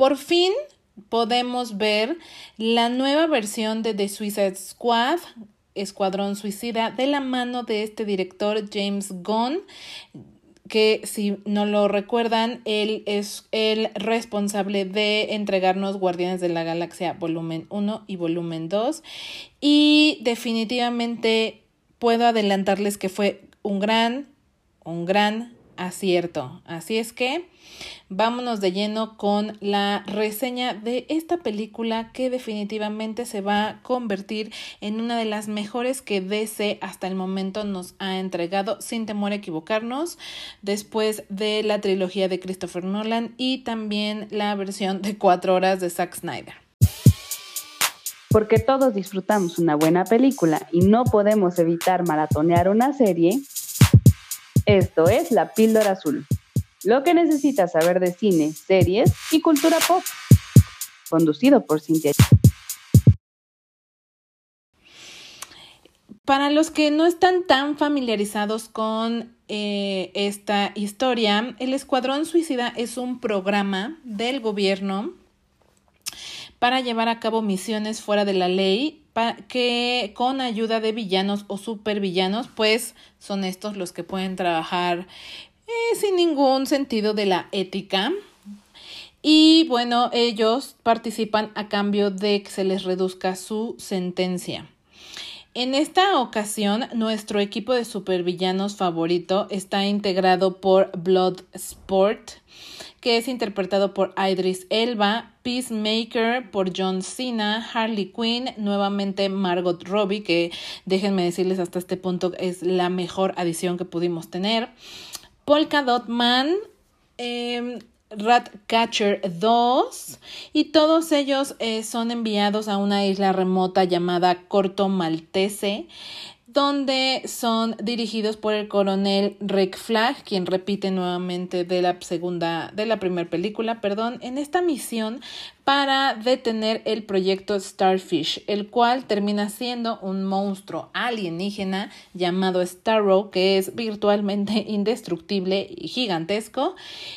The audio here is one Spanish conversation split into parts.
por fin podemos ver la nueva versión de The Suicide Squad, Escuadrón Suicida, de la mano de este director James Gunn que si no lo recuerdan, él es el responsable de entregarnos Guardianes de la Galaxia volumen 1 y volumen 2. Y definitivamente puedo adelantarles que fue un gran, un gran acierto. Así es que vámonos de lleno con la reseña de esta película que definitivamente se va a convertir en una de las mejores que DC hasta el momento nos ha entregado sin temor a equivocarnos después de la trilogía de Christopher Nolan y también la versión de cuatro horas de Zack Snyder. Porque todos disfrutamos una buena película y no podemos evitar maratonear una serie, esto es La Píldora Azul. Lo que necesitas saber de cine, series y cultura pop. Conducido por Cintia. Para los que no están tan familiarizados con eh, esta historia, el Escuadrón Suicida es un programa del gobierno para llevar a cabo misiones fuera de la ley que con ayuda de villanos o supervillanos, pues son estos los que pueden trabajar eh, sin ningún sentido de la ética. Y bueno, ellos participan a cambio de que se les reduzca su sentencia. En esta ocasión, nuestro equipo de supervillanos favorito está integrado por Bloodsport, que es interpretado por Idris Elba, Peacemaker por John Cena, Harley Quinn, nuevamente Margot Robbie, que déjenme decirles hasta este punto es la mejor adición que pudimos tener, Polka Dot Man, eh, Ratcatcher 2 y todos ellos eh, son enviados a una isla remota llamada Corto Maltese donde son dirigidos por el coronel Rick Flag, quien repite nuevamente de la segunda, de la primera película, perdón, en esta misión para detener el proyecto Starfish, el cual termina siendo un monstruo alienígena llamado Starro, que es virtualmente indestructible y gigantesco,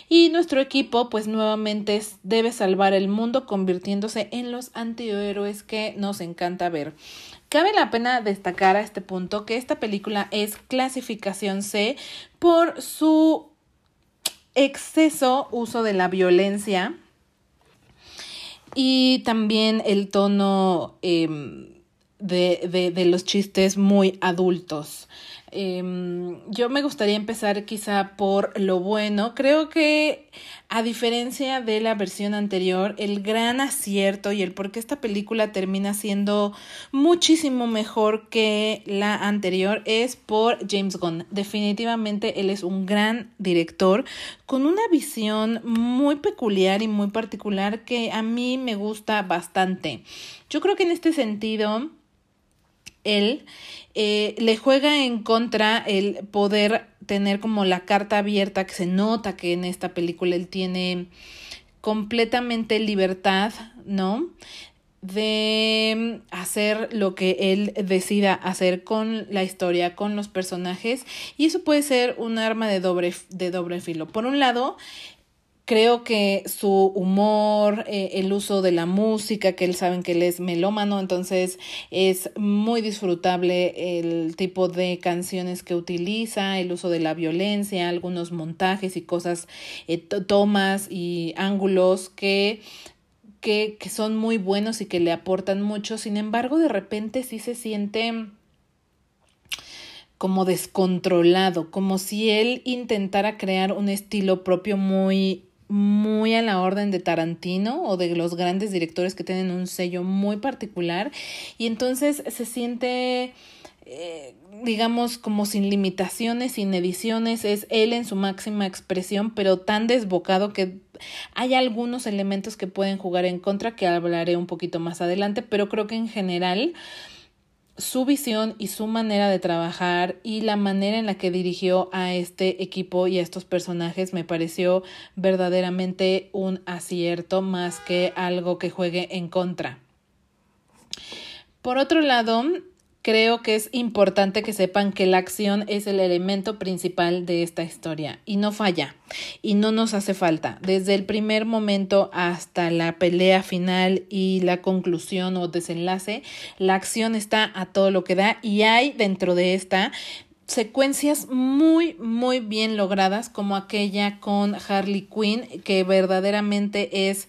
y nuestro equipo pues nuevamente debe salvar el mundo convirtiéndose en los antihéroes que nos encanta ver. Cabe la pena destacar a este punto que esta película es clasificación C por su exceso uso de la violencia y también el tono em, de, de, los chistes muy adultos. Em, yo me gustaría empezar quizá por lo bueno. Creo que a diferencia de la versión anterior, el gran acierto y el por qué esta película termina siendo muchísimo mejor que la anterior es por James Gunn. Definitivamente él es un gran director con una visión muy peculiar y muy particular que a mí me gusta bastante. Yo creo que en este sentido él eh, le juega en contra el poder tener como la carta abierta que se nota que en esta película él tiene completamente libertad, ¿no? de hacer lo que él decida hacer con la historia, con los personajes, y eso puede ser un arma de doble, de doble filo. Por un lado, Creo que su humor, eh, el uso de la música, que él saben que él es melómano, entonces es muy disfrutable el tipo de canciones que utiliza, el uso de la violencia, algunos montajes y cosas, eh, tomas y ángulos que, que, que son muy buenos y que le aportan mucho. Sin embargo, de repente sí se siente como descontrolado, como si él intentara crear un estilo propio muy muy a la orden de Tarantino o de los grandes directores que tienen un sello muy particular. Y entonces se siente eh, digamos como sin limitaciones, sin ediciones, es él en su máxima expresión, pero tan desbocado que hay algunos elementos que pueden jugar en contra que hablaré un poquito más adelante, pero creo que en general su visión y su manera de trabajar y la manera en la que dirigió a este equipo y a estos personajes me pareció verdaderamente un acierto más que algo que juegue en contra. Por otro lado, creo que es importante que sepan que la acción es el elemento principal de esta historia y no falla y no nos hace falta. Desde el primer momento hasta la pelea final y la conclusión o desenlace, la acción está a todo lo que da y hay dentro de esta secuencias muy muy bien logradas como aquella con Harley Quinn que verdaderamente es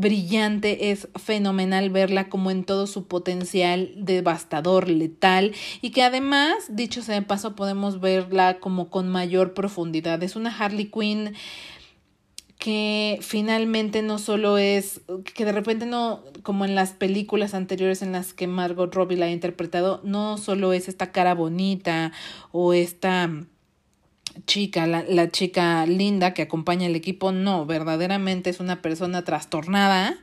brillante, es fenomenal verla como en todo su potencial devastador, letal y que además, dicho sea de paso, podemos verla como con mayor profundidad. Es una Harley Quinn que finalmente no solo es, que de repente no, como en las películas anteriores en las que Margot Robbie la ha interpretado, no solo es esta cara bonita o esta chica, la, la chica linda que acompaña al equipo, no, verdaderamente es una persona trastornada,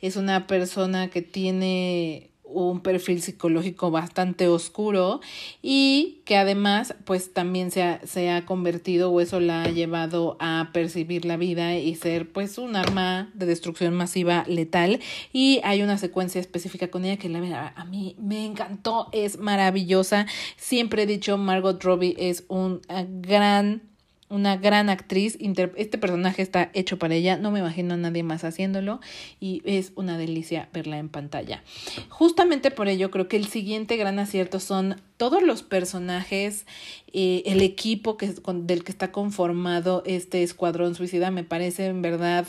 es una persona que tiene un perfil psicológico bastante oscuro y que además pues también se ha, se ha convertido o eso la ha llevado a percibir la vida y ser pues un arma de destrucción masiva letal. Y hay una secuencia específica con ella que la verdad a mí me encantó, es maravillosa, siempre he dicho Margot Robbie es un gran una gran actriz. Este personaje está hecho para ella. No me imagino a nadie más haciéndolo. Y es una delicia verla en pantalla. Justamente por ello creo que el siguiente gran acierto son todos los personajes, eh, el equipo que, del que está conformado este escuadrón suicida. Me parece en verdad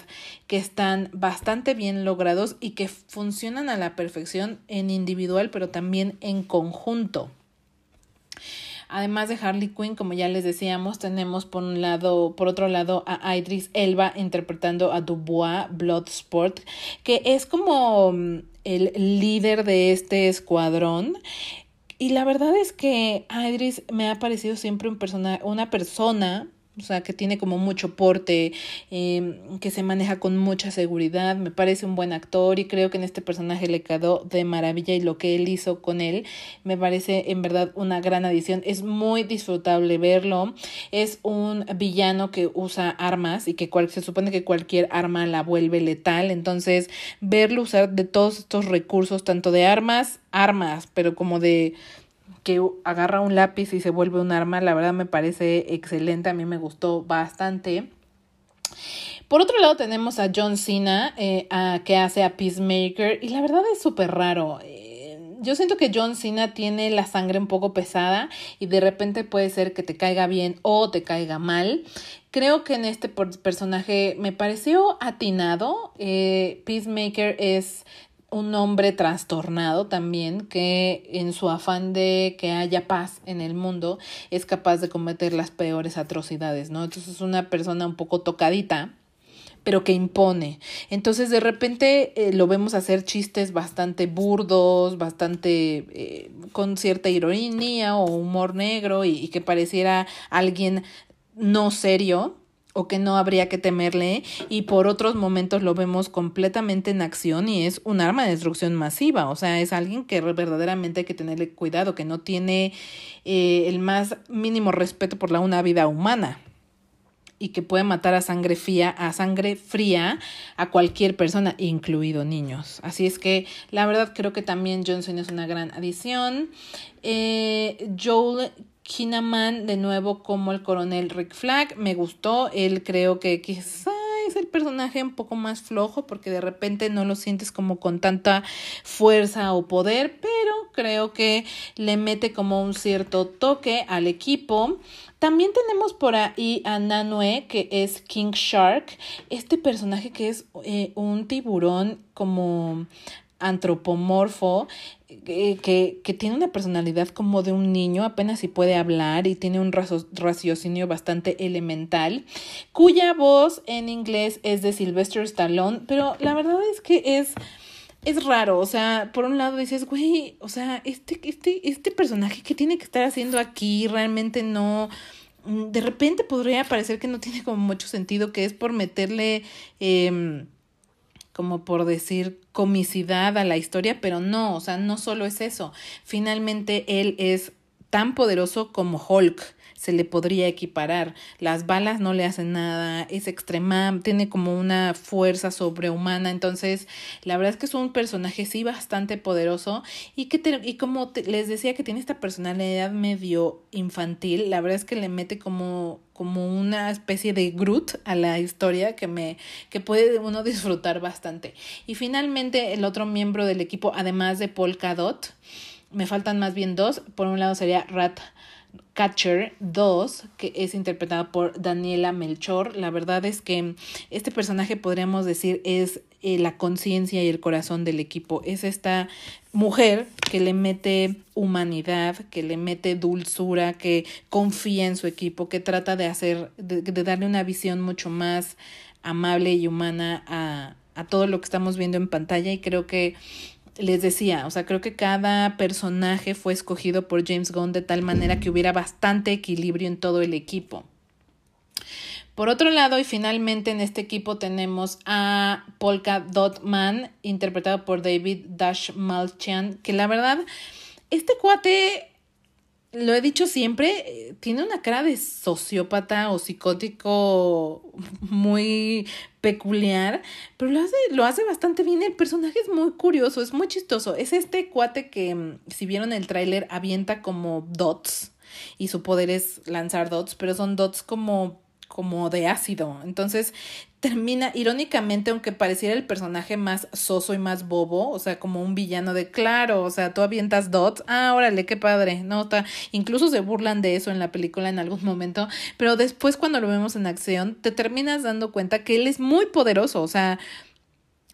que están bastante bien logrados y que funcionan a la perfección en individual, pero también en conjunto. Además de Harley Quinn, como ya les decíamos, tenemos por un lado, por otro lado, a Idris Elba interpretando a Dubois Bloodsport, que es como mm, el líder de este escuadrón. Y la verdad es que Idris me ha parecido siempre un persona, una persona o sea, que tiene como mucho porte, eh, que se maneja con mucha seguridad, me parece un buen actor y creo que en este personaje le quedó de maravilla y lo que él hizo con él me parece en verdad una gran adición, es muy disfrutable verlo, es un villano que usa armas y que cual, se supone que cualquier arma la vuelve letal, entonces verlo usar de todos estos recursos, tanto de armas, armas, pero como de que agarra un lápiz y se vuelve un arma, la verdad me parece excelente, a mí me gustó bastante. Por otro lado tenemos a John Cena, eh, que hace a Peacemaker, y la verdad es súper raro. Eh, yo siento que John Cena tiene la sangre un poco pesada y de repente puede ser que te caiga bien o te caiga mal. Creo que en este personaje me pareció atinado. Eh, Peacemaker es un hombre trastornado también que en su afán de que haya paz en el mundo es capaz de cometer las peores atrocidades, ¿no? Entonces es una persona un poco tocadita pero que impone. Entonces de repente eh, lo vemos hacer chistes bastante burdos, bastante eh, con cierta ironía o humor negro y que pareciera alguien no serio, o que no habría que temerle y por otros momentos lo vemos completamente en acción y es un arma de destrucción masiva, o sea, es alguien que verdaderamente hay que tenerle cuidado, que no tiene eh, el más mínimo respeto por la una vida humana y que puede matar a sangre fría, a sangre fría a cualquier persona, incluido niños. Así es que la verdad creo que también Johnson es una gran adición. Eh, Joel Kinnaman de nuevo como el coronel Rick Flag. Me gustó. Él creo que quizá es el personaje un poco más flojo porque de repente no lo sientes como con tanta fuerza o poder, pero creo que le mete como un cierto toque al equipo. También tenemos por ahí a Nanue, que es King Shark, este personaje que es eh, un tiburón como antropomorfo eh, que, que, tiene una personalidad como de un niño, apenas si puede hablar y tiene un raciocinio bastante elemental, cuya voz en inglés es de Sylvester Stallone, pero la verdad es que es es raro, o sea, por un lado dices, güey, o sea, este, este, este personaje que tiene que estar haciendo aquí realmente no, mm, de repente podría parecer que no tiene como mucho sentido, que es por meterle, eh, como por decir comicidad a la historia, pero no, o sea, no solo es eso. Finalmente él es tan poderoso como Hulk, se le podría equiparar. Las balas no le hacen nada, es extrema, tiene como una fuerza sobrehumana, entonces la verdad es que es un personaje sí bastante poderoso y que y como les decía que tiene esta personalidad medio infantil, la verdad es que le mete como como una especie de Groot a la historia que me que puede uno disfrutar bastante. Y finalmente el otro miembro del equipo además de Polka Dot, me faltan más bien dos, por un lado sería Rat Catcher 2, que es interpretada por Daniela Melchor. La verdad es que este personaje podríamos decir es eh, la conciencia y el corazón del equipo. Es esta mujer que le mete humanidad, que le mete dulzura, que confía en su equipo, que trata de hacer, de, de darle una visión mucho más amable y humana a, a todo lo que estamos viendo en pantalla y creo que les decía, o sea, creo que cada personaje fue escogido por James Gunn de tal manera que hubiera bastante equilibrio en todo el equipo. Por otro lado, y finalmente en este equipo tenemos a Polka Dot Man, interpretado por David Dash Malchian, que la verdad, este cuate lo he dicho siempre, eh, tiene una cara de sociópata o psicótico muy peculiar, pero lo hace, lo hace bastante bien. El personaje es muy curioso, es muy chistoso. Es este cuate que, mm, si vieron el tráiler, avienta como dots y su poder es lanzar dots, pero son dots como como de ácido. Entonces termina, irónicamente, aunque pareciera el personaje más soso y más bobo, o sea, como un villano de claro, o sea, tú avientas dots, ah, órale, qué padre, ¿no? Está, incluso se burlan de eso en la película en algún momento, pero después cuando lo vemos en acción, te terminas dando cuenta que él es muy poderoso, o sea,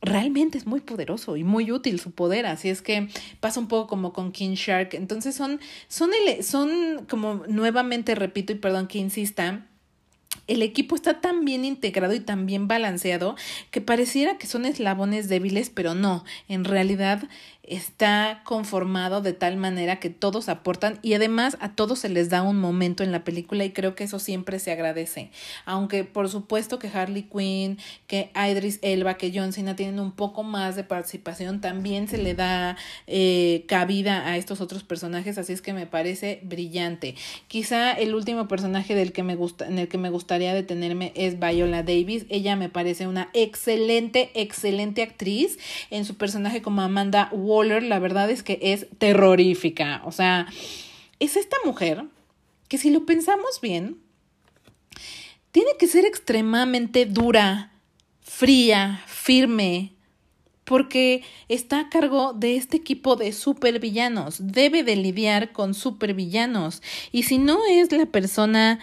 realmente es muy poderoso y muy útil su poder, así es que pasa un poco como con King Shark, entonces son, son, son como nuevamente repito y perdón que insista, el equipo está tan bien integrado y tan bien balanceado que pareciera que son eslabones débiles, pero no, en realidad está conformado de tal manera que todos aportan y además a todos se les da un momento en la película y creo que eso siempre se agradece. Aunque por supuesto que Harley Quinn, que Idris Elba, que John Cena tienen un poco más de participación, también se le da eh, cabida a estos otros personajes, así es que me parece brillante. Quizá el último personaje del que me gusta, en el que me gustaría detenerme es Viola Davis. Ella me parece una excelente, excelente actriz en su personaje como Amanda Waller, la verdad es que es terrorífica. O sea, es esta mujer que si lo pensamos bien, tiene que ser extremadamente dura, fría, firme, porque está a cargo de este equipo de supervillanos, debe de lidiar con supervillanos, y si no es la persona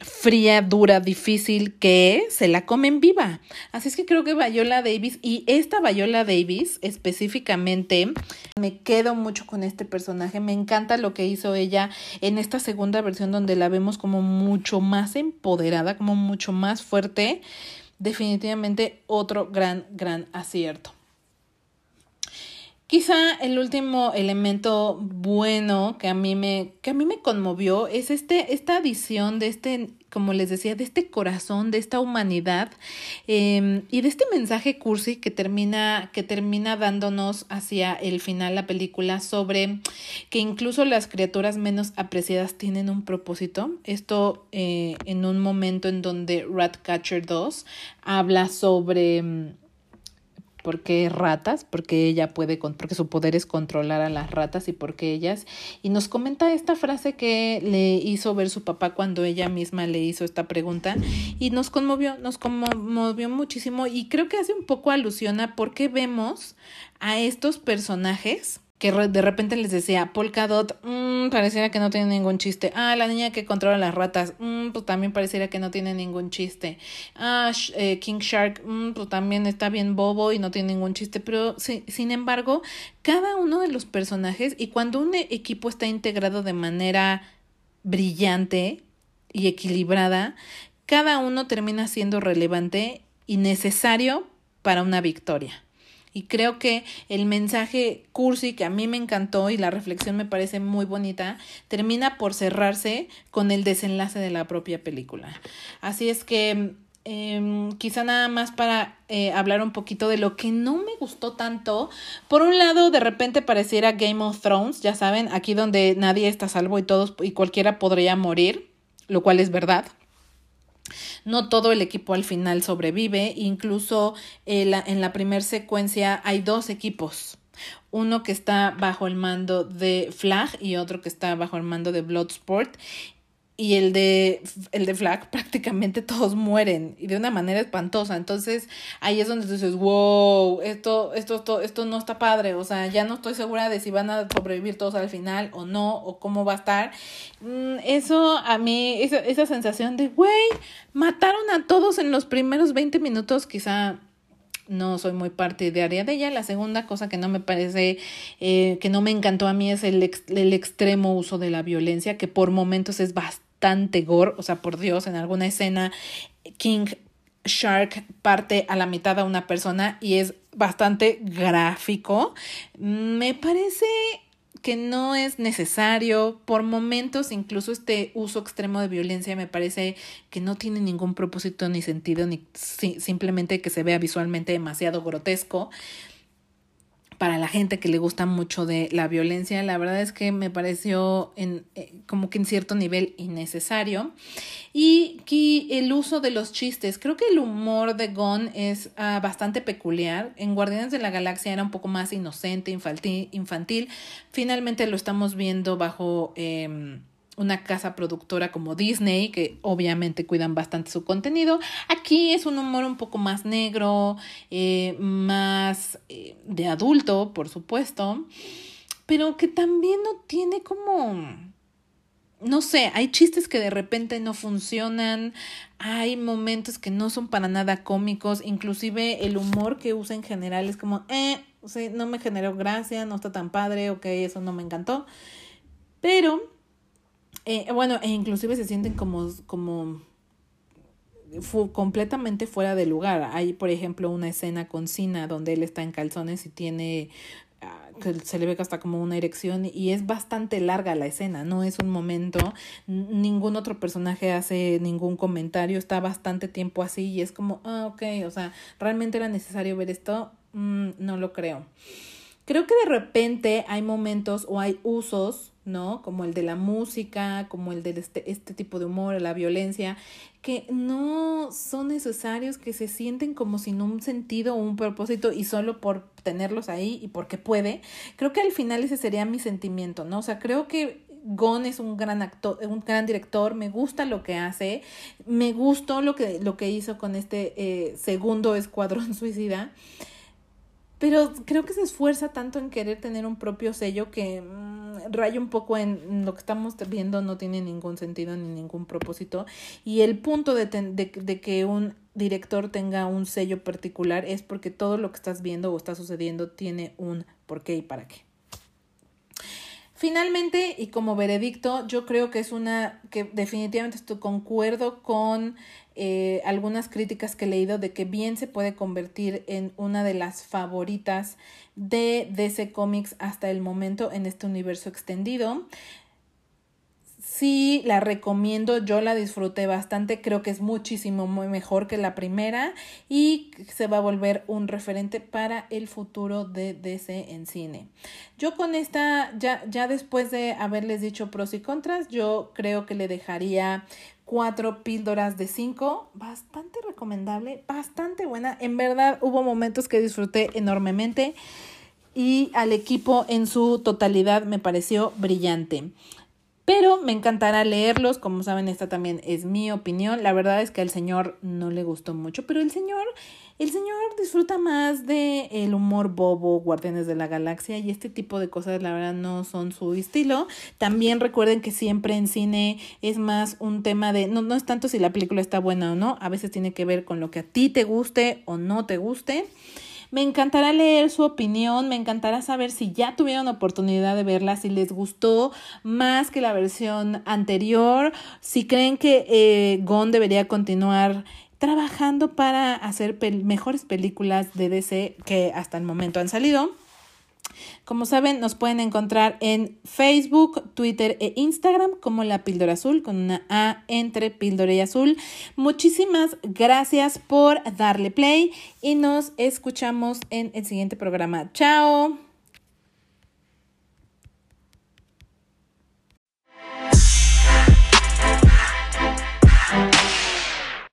fría, dura, difícil que se la comen viva. Así es que creo que Viola Davis y esta Viola Davis específicamente me quedo mucho con este personaje. Me encanta lo que hizo ella en esta segunda versión donde la vemos como mucho más empoderada, como mucho más fuerte. Definitivamente otro gran, gran acierto. Quizá el último elemento bueno que a mí me, que a mí me conmovió es este, esta adición de este, como les decía, de este corazón, de esta humanidad em, y de este mensaje cursi que termina, que termina dándonos hacia el final la película sobre que incluso las criaturas menos apreciadas tienen un propósito. Esto eh, en un momento en donde Ratcatcher 2 habla sobre ¿Por qué ratas? Porque ella puede, porque su poder es controlar a las ratas y porque ellas. Y nos comenta esta frase que le hizo ver su papá cuando ella misma le hizo esta pregunta y nos conmovió, nos conmovió muchísimo y creo que hace un poco alusión a por qué vemos a estos personajes que de repente les decía, Polka Dot, mmm, pareciera que no tiene ningún chiste. Ah, la niña que controla las ratas, mmm, pues también pareciera que no tiene ningún chiste. Ah, eh, King Shark, mmm, pues también está bien bobo y no tiene ningún chiste. Pero sin embargo, cada uno de los personajes, y cuando un equipo está integrado de manera brillante y equilibrada, cada uno termina siendo relevante y necesario para una victoria. Y creo que el mensaje cursi que a mí me encantó y la reflexión me parece muy bonita, termina por cerrarse con el desenlace de la propia película. Así es que Em, quizá nada más para eh, hablar un poquito de lo que no me gustó tanto. Por un lado, de repente pareciera Game of Thrones, ya saben, aquí donde nadie está salvo y todos y cualquiera podría morir, lo cual es verdad. No todo el equipo al final sobrevive, incluso en la, en la primera secuencia hay dos equipos. Uno que está bajo el mando de Flag y otro que está bajo el mando de Bloodsport y el de el de Flag prácticamente todos mueren y de una manera espantosa. Entonces, ahí es donde dices, "Wow, esto esto esto esto no está padre", o sea, ya no estoy segura de si van a sobrevivir todos al final o no o cómo va a estar. Mm, eso a mí esa esa sensación de, "Güey, mataron a todos en los primeros 20 minutos", quizá no soy muy partidaria de ella. La segunda cosa que no me parece, eh, que no me encantó a mí es el, el extremo uso de la violencia, que por momentos es bastante gore, o sea, por Dios, en alguna escena King Shark parte a la mitad a una persona y es bastante gráfico. Me parece que no es necesario. Por momentos, incluso este uso extremo de violencia me parece que no tiene ningún propósito ni sentido, ni simplemente que se vea visualmente demasiado grotesco para la gente que le gusta mucho de la violencia, la verdad es que me pareció en, eh, como que en cierto nivel innecesario. Y que el uso de los chistes, creo que el humor de Gon es uh, bastante peculiar. En Guardianes de la Galaxia era un poco más inocente, infantil. Finalmente lo estamos viendo bajo... Eh, una casa productora como Disney, que obviamente cuidan bastante su contenido. Aquí es un humor un poco más negro, eh, más eh, de adulto, por supuesto, pero que también no tiene como... No sé, hay chistes que de repente no funcionan, hay momentos que no son para nada cómicos, inclusive el humor que usa en general es como, eh, no me generó gracia, no está tan padre, ok, eso no me encantó. Pero eh, bueno, e inclusive se sienten como, como completamente fuera de lugar. Hay, por ejemplo, una escena con Cina donde él está en calzones y tiene ah, que se le ve que hasta como una erección y es bastante larga la escena, no es un momento, ningún otro personaje hace ningún comentario, está bastante tiempo así y es como, ah, ok, o sea, ¿realmente era necesario ver esto? Mm, no lo creo. Creo que de repente hay momentos o hay usos ¿no? Como el de la música, como el de este, este tipo de humor, la violencia, que no son necesarios, que se sienten como sin un sentido o un propósito y solo por tenerlos ahí y porque puede. Creo que al final ese sería mi sentimiento, ¿no? O sea, creo que Gon es un gran actor, un gran director, me gusta lo que hace, me gustó lo que, lo que hizo con este eh, segundo escuadrón suicida. Pero creo que se esfuerza tanto en querer tener un propio sello que mm, raya un poco en lo que estamos viendo, no tiene ningún sentido ni ningún propósito. Y el punto de, de, de que un director tenga un sello particular es porque todo lo que estás viendo o está sucediendo tiene un por qué y para qué. Finalmente, y como veredicto, yo creo que es una que definitivamente estoy concuerdo con eh, algunas críticas que he leído de que bien se puede convertir en una de las favoritas de DC Comics hasta el momento en este universo extendido. Sí, la recomiendo, yo la disfruté bastante, creo que es muchísimo mejor que la primera y se va a volver un referente para el futuro de DC en cine. Yo con esta, ya, ya después de haberles dicho pros y contras, yo creo que le dejaría cuatro píldoras de cinco, bastante recomendable, bastante buena, en verdad hubo momentos que disfruté enormemente y al equipo en su totalidad me pareció brillante pero me encantará leerlos. Como saben, esta también es mi opinión. La verdad es que al señor no le gustó mucho, pero el señor, el señor disfruta más de el humor bobo, Guardianes de la Galaxia y este tipo de cosas, la verdad, no son su estilo. También recuerden que siempre en cine es más un tema de, no, no es tanto si la película está buena o no, a veces tiene que ver con lo que a ti te guste o no te guste. Me encantará leer su opinión, me encantará saber si ya tuvieron oportunidad de verla, si les gustó más que la versión anterior, si creen que eh, Gon debería continuar trabajando para hacer mejores películas de DC que hasta el momento han salido. Como saben, nos pueden encontrar en Facebook, Twitter e Instagram como La Píldora Azul, con una A entre Píldora y Azul. Muchísimas gracias por darle play y nos escuchamos en el siguiente programa. Chao.